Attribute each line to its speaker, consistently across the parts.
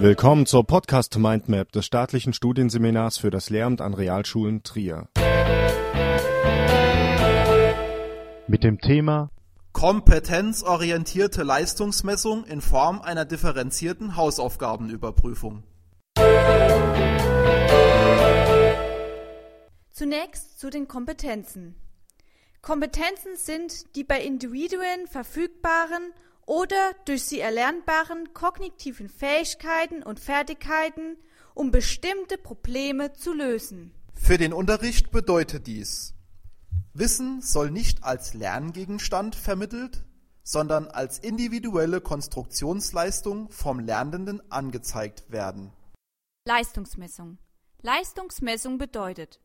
Speaker 1: Willkommen zur Podcast Mindmap des staatlichen Studienseminars für das Lehramt an Realschulen Trier. Mit dem Thema
Speaker 2: Kompetenzorientierte Leistungsmessung in Form einer differenzierten Hausaufgabenüberprüfung.
Speaker 3: Zunächst zu den Kompetenzen. Kompetenzen sind die bei Individuen verfügbaren oder durch sie erlernbaren kognitiven Fähigkeiten und Fertigkeiten, um bestimmte Probleme zu lösen.
Speaker 2: Für den Unterricht bedeutet dies, Wissen soll nicht als Lerngegenstand vermittelt, sondern als individuelle Konstruktionsleistung vom Lernenden angezeigt werden.
Speaker 3: Leistungsmessung. Leistungsmessung bedeutet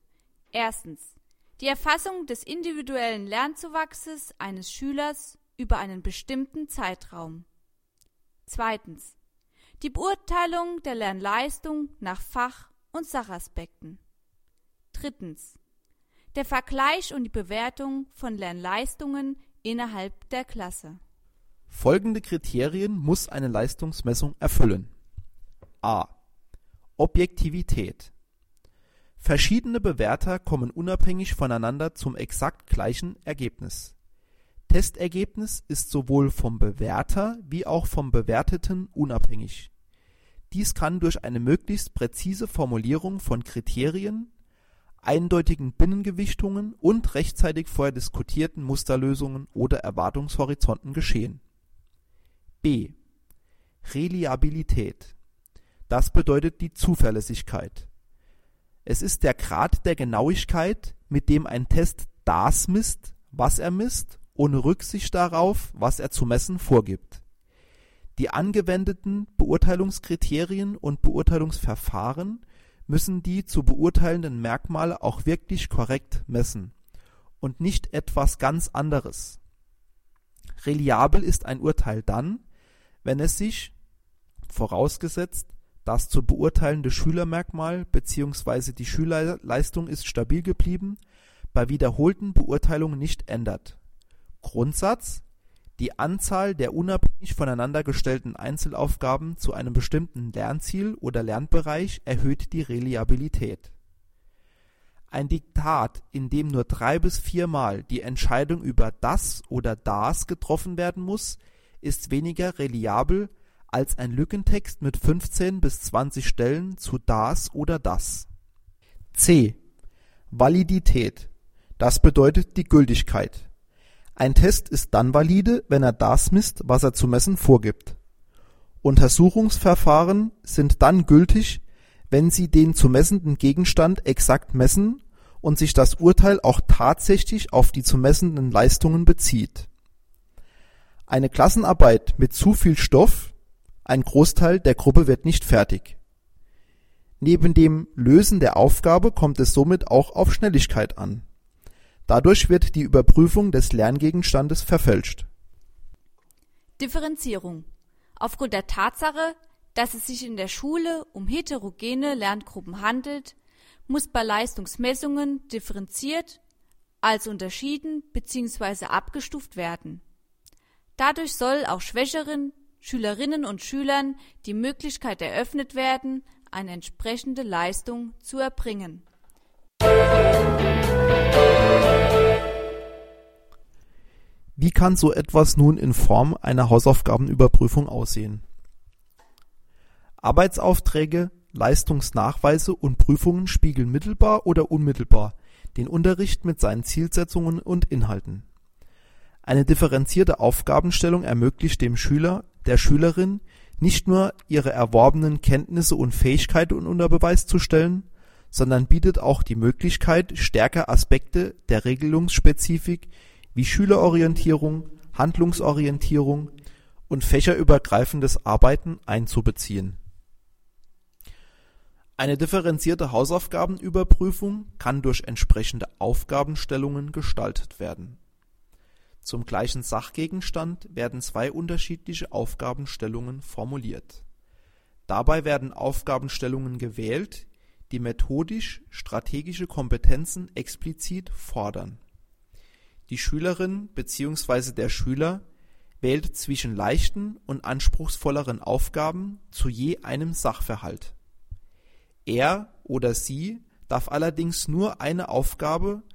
Speaker 3: erstens die Erfassung des individuellen Lernzuwachses eines Schülers über einen bestimmten Zeitraum. Zweitens. Die Beurteilung der Lernleistung nach Fach- und Sachaspekten. Drittens. Der Vergleich und die Bewertung von Lernleistungen innerhalb der Klasse.
Speaker 2: Folgende Kriterien muss eine Leistungsmessung erfüllen. A. Objektivität. Verschiedene Bewerter kommen unabhängig voneinander zum exakt gleichen Ergebnis. Testergebnis ist sowohl vom Bewerter wie auch vom Bewerteten unabhängig. Dies kann durch eine möglichst präzise Formulierung von Kriterien, eindeutigen Binnengewichtungen und rechtzeitig vorher diskutierten Musterlösungen oder Erwartungshorizonten geschehen. B. Reliabilität. Das bedeutet die Zuverlässigkeit. Es ist der Grad der Genauigkeit, mit dem ein Test das misst, was er misst ohne Rücksicht darauf, was er zu messen vorgibt. Die angewendeten Beurteilungskriterien und Beurteilungsverfahren müssen die zu beurteilenden Merkmale auch wirklich korrekt messen und nicht etwas ganz anderes. Reliabel ist ein Urteil dann, wenn es sich, vorausgesetzt, das zu beurteilende Schülermerkmal bzw. die Schülerleistung ist stabil geblieben, bei wiederholten Beurteilungen nicht ändert Grundsatz: Die Anzahl der unabhängig voneinander gestellten Einzelaufgaben zu einem bestimmten Lernziel oder Lernbereich erhöht die Reliabilität. Ein Diktat, in dem nur drei bis viermal die Entscheidung über das oder das getroffen werden muss, ist weniger reliabel als ein Lückentext mit 15 bis 20 Stellen zu das oder das. C. Validität. Das bedeutet die Gültigkeit ein Test ist dann valide, wenn er das misst, was er zu messen vorgibt. Untersuchungsverfahren sind dann gültig, wenn sie den zu messenden Gegenstand exakt messen und sich das Urteil auch tatsächlich auf die zu messenden Leistungen bezieht. Eine Klassenarbeit mit zu viel Stoff, ein Großteil der Gruppe wird nicht fertig. Neben dem Lösen der Aufgabe kommt es somit auch auf Schnelligkeit an Dadurch wird die Überprüfung des Lerngegenstandes verfälscht.
Speaker 3: Differenzierung Aufgrund der Tatsache, dass es sich in der Schule um heterogene Lerngruppen handelt, muss bei Leistungsmessungen differenziert, als unterschieden bzw. abgestuft werden. Dadurch soll auch schwächeren Schülerinnen und Schülern die Möglichkeit eröffnet werden, eine entsprechende Leistung zu erbringen
Speaker 2: wie kann so etwas nun in Form einer Hausaufgabenüberprüfung aussehen? Arbeitsaufträge, Leistungsnachweise und Prüfungen spiegeln mittelbar oder unmittelbar den Unterricht mit seinen Zielsetzungen und Inhalten. Eine differenzierte Aufgabenstellung ermöglicht dem Schüler, der Schülerin nicht nur ihre erworbenen Kenntnisse und Fähigkeiten unter Beweis zu stellen, sondern bietet auch die Möglichkeit, stärker Aspekte der Regelungsspezifik wie Schülerorientierung, Handlungsorientierung und fächerübergreifendes Arbeiten einzubeziehen. Eine differenzierte Hausaufgabenüberprüfung kann durch entsprechende Aufgabenstellungen gestaltet werden. Zum gleichen Sachgegenstand werden zwei unterschiedliche Aufgabenstellungen formuliert. Dabei werden Aufgabenstellungen gewählt, die methodisch-strategische Kompetenzen explizit fordern. Die Schülerin bzw. der Schüler wählt zwischen leichten und anspruchsvolleren Aufgaben zu je einem Sachverhalt. Er oder sie darf allerdings nur eine Aufgabe